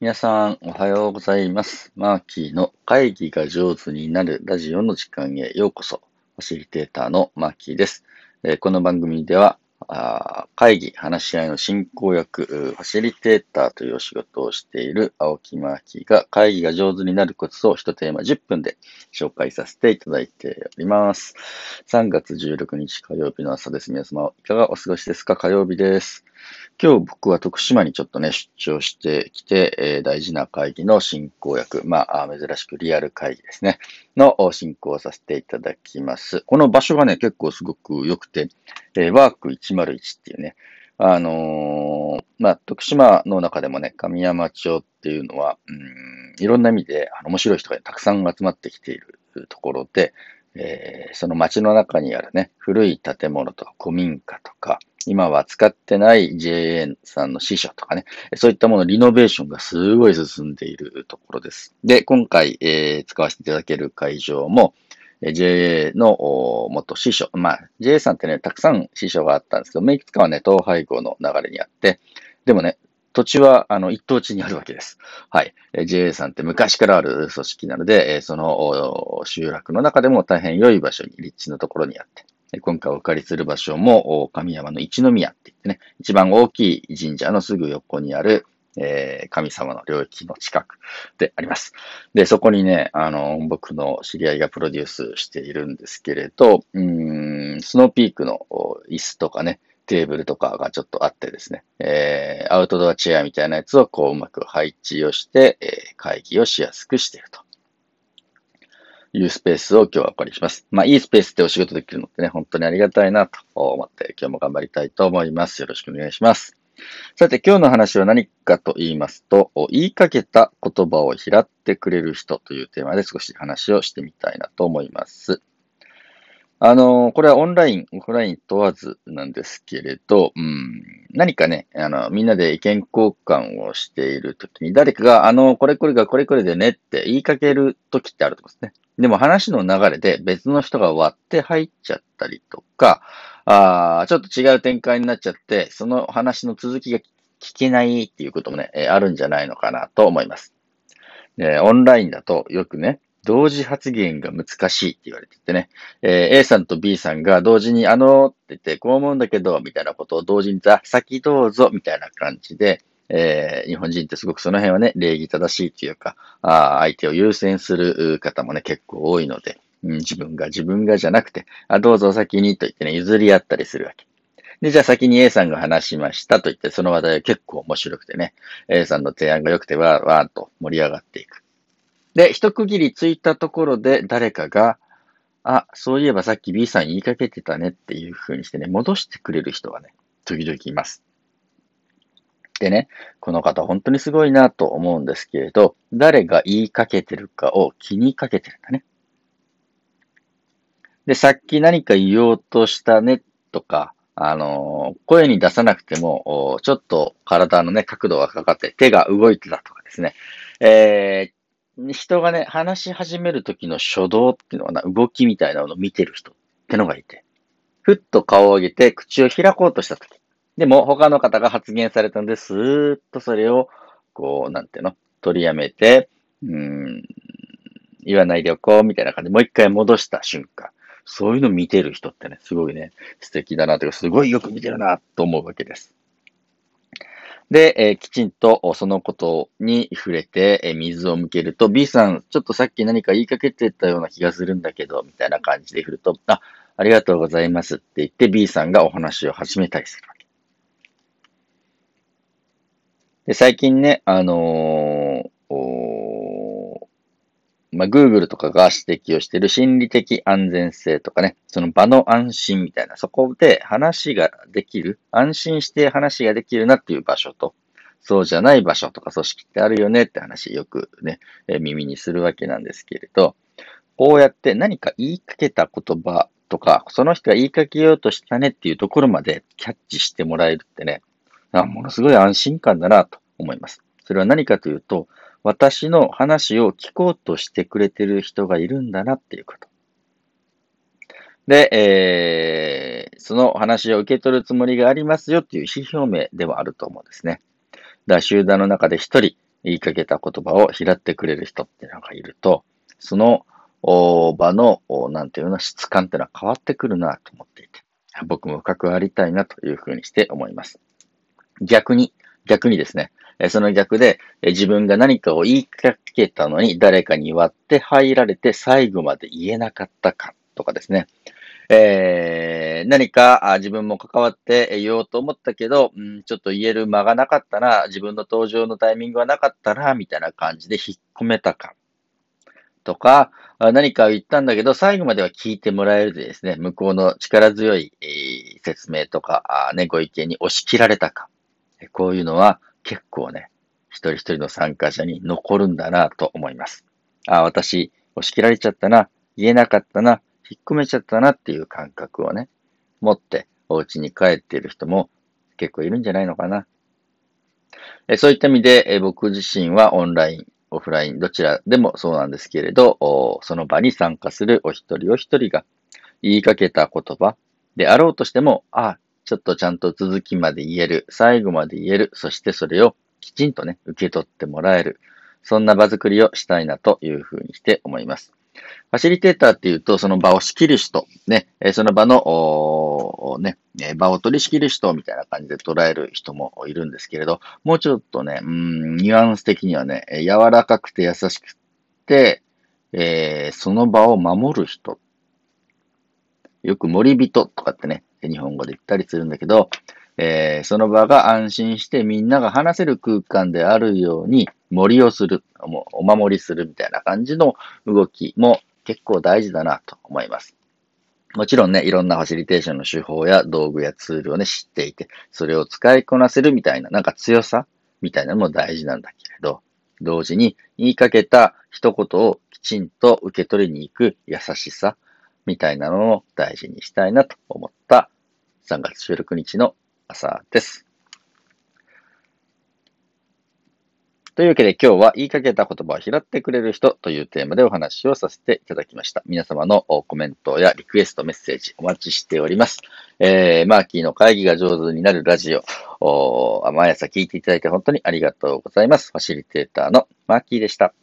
皆さん、おはようございます。マーキーの会議が上手になるラジオの時間へようこそ。ファシリテーターのマーキーです。えーこの番組では、あ会議、話し合いの進行役、ファシリテーターというお仕事をしている青木マーキーが会議が上手になるコツを一テーマ10分で紹介させていただいております。3月16日火曜日の朝です。皆様、いかがお過ごしですか？火曜日です。今日僕は徳島にちょっとね、出張してきて、えー大事な会議の進行役、まあ、珍しくリアル会議ですね、の進行をさせていただきます。この場所がね、結構すごく良くて、えーワーク101っていうね、あのーまあ、徳島の中でもね、神山町っていうのは、うん、いろんな意味であの面白い人がたくさん集まってきているところで、えーその街の中にあるね、古い建物とか古民家とか、今は使ってない JA さんの支所とかね、そういったものリノベーションがすごい進んでいるところです。で、今回、えー使わせていただける会場も、JA の元支所、まあ、JA さんってね、たくさん支所があったんですけど、いくつかはね、統廃合の流れにあって、でもね、土地は、あの、一等地にあるわけです。はい。JA さんって昔からある組織なので、その集落の中でも大変良い場所に、立地のところにあって、今回お借りする場所も、神山の一宮って言ってね、一番大きい神社のすぐ横にある、えー神様の領域の近くであります。で、そこにね、あの、僕の知り合いがプロデュースしているんですけれど、うん、スノーピークの椅子とかね、テーブルとかがちょっとあってですね、えーアウトドアチェアみたいなやつをこううまく配置をして、えー会議をしやすくしていると。いうスペースを今日はお借りします。まあ、いいスペースでお仕事できるのってね、本当にありがたいなと思って今日も頑張りたいと思います。よろしくお願いします。さて、今日の話は何かと言いますと、言いかけた言葉を拾ってくれる人というテーマで少し話をしてみたいなと思います。あの、これはオンライン、オフライン問わずなんですけれど、うん、何かね、あの、みんなで意見交換をしているときに、誰かが、あの、これこれがこれこれでねって言いかけるときってあると思うんですね。でも話の流れで別の人が割って入っちゃったりとか、あーちょっと違う展開になっちゃって、その話の続きが聞けないっていうこともね、えあるんじゃないのかなと思います。でオンラインだとよくね、同時発言が難しいって言われててね、えー A さんと B さんが同時にあのって言って、こう思うんだけど、みたいなことを同時に、あ、先どうぞ、みたいな感じで、えー日本人ってすごくその辺はね、礼儀正しいっていうか、あ相手を優先する方もね、結構多いので、うん、自分が自分がじゃなくて、あ、どうぞ先にと言ってね、譲り合ったりするわけ。で、じゃあ先に A さんが話しましたと言って、その話題は結構面白くてね、A さんの提案が良くてわーわーっと盛り上がっていく。で、一区切りついたところで誰かが、あ、そういえばさっき B さん言いかけてたねっていう風にしてね、戻してくれる人がね、時々います。でね、この方本当にすごいなと思うんですけれど、誰が言いかけてるかを気にかけてるんだね。で、さっき何か言おうとしたねとか、あのー声に出さなくても、ちょっと体のね、角度がかかって手が動いてたとかですね。えー人がね、話し始める時の初動っていうのかな、動きみたいなのを見てる人ってのがいて、ふっと顔を上げて口を開こうとした時。でも、他の方が発言されたんで、スーッとそれを、こう、なんていうの、取りやめて、うん、言わないでおこう、みたいな感じで、もう一回戻した瞬間。そういうの見てる人ってね、すごいね、素敵だなというか、すごいよく見てるなと思うわけです。で、えーきちんとそのことに触れて、えー水を向けると、B さん、ちょっとさっき何か言いかけてたような気がするんだけど、みたいな感じで振ると、あ、ありがとうございますって言って B さんがお話を始めたりするわけ。で、最近ね、あのーまあ、Google とかが指摘をしている心理的安全性とかね、その場の安心みたいな、そこで話ができる、安心して話ができるなっていう場所と、そうじゃない場所とか組織ってあるよねって話よくね、え耳にするわけなんですけれど、こうやって何か言いかけた言葉とか、その人が言いかけようとしたねっていうところまでキャッチしてもらえるってね、あものすごい安心感だなと思います。それは何かというと、私の話を聞こうとしてくれてる人がいるんだなっていうこと。で、えー、その話を受け取るつもりがありますよっていう意思表明ではあると思うんですね。だから集団の中で一人、言いかけた言葉を拾ってくれる人っていうのがいると、その場の、なんていうの、質感っていうのは変わってくるなと思っていて、僕も関わりたいなというふうにして思います。逆に、逆にですね、その逆で、自分が何かを言いかけたのに誰かに割って入られて最後まで言えなかったかとかですね。えー、何か自分も関わって言おうと思ったけど、うん、ちょっと言える間がなかったな、自分の登場のタイミングがなかったな、みたいな感じで引っ込めたか。とか、何か言ったんだけど、最後までは聞いてもらえるでですね、向こうの力強い、説明とか、ね、ご意見に押し切られたか。こういうのは結構ね、一人一人の参加者に残るんだなと思います。あ、私、押し切られちゃったな、言えなかったな、引っ込めちゃったなっていう感覚をね、持ってお家に帰っている人も結構いるんじゃないのかな。えそういった意味で、え僕自身はオンライン、オフライン、どちらでもそうなんですけれど、その場に参加するお一人お一人が言いかけた言葉であろうとしても、あ、ちょっとちゃんと続きまで言える、最後まで言える、そしてそれをきちんとね、受け取ってもらえる、そんな場作りをしたいなというふうにして思います。ファシリテーターっていうと、その場を仕切る人、ね、その場の、ね、場を取り仕切る人みたいな感じで捉える人もいるんですけれど、もうちょっとね、うん、ニュアンス的にはね、柔らかくて優しくて、えー、その場を守る人。よく森人とかってね、日本語で言ったりするんだけど、えー、その場が安心してみんなが話せる空間であるように森をする、お守りするみたいな感じの動きも結構大事だなと思います。もちろんね、いろんなファシリテーションの手法や道具やツールをね、知っていて、それを使いこなせるみたいな、なんか強さみたいなのも大事なんだけれど、同時に言いかけた一言をきちんと受け取りに行く優しさみたいなのを大事にしたいなと思った3月16日の朝です。というわけで今日は言いかけた言葉を拾ってくれる人というテーマでお話をさせていただきました。皆様のコメントやリクエスト、メッセージお待ちしております。えー、マーキーの会議が上手になるラジオ、毎朝聞いていただいて本当にありがとうございます。ファシリテーターのマーキーでした。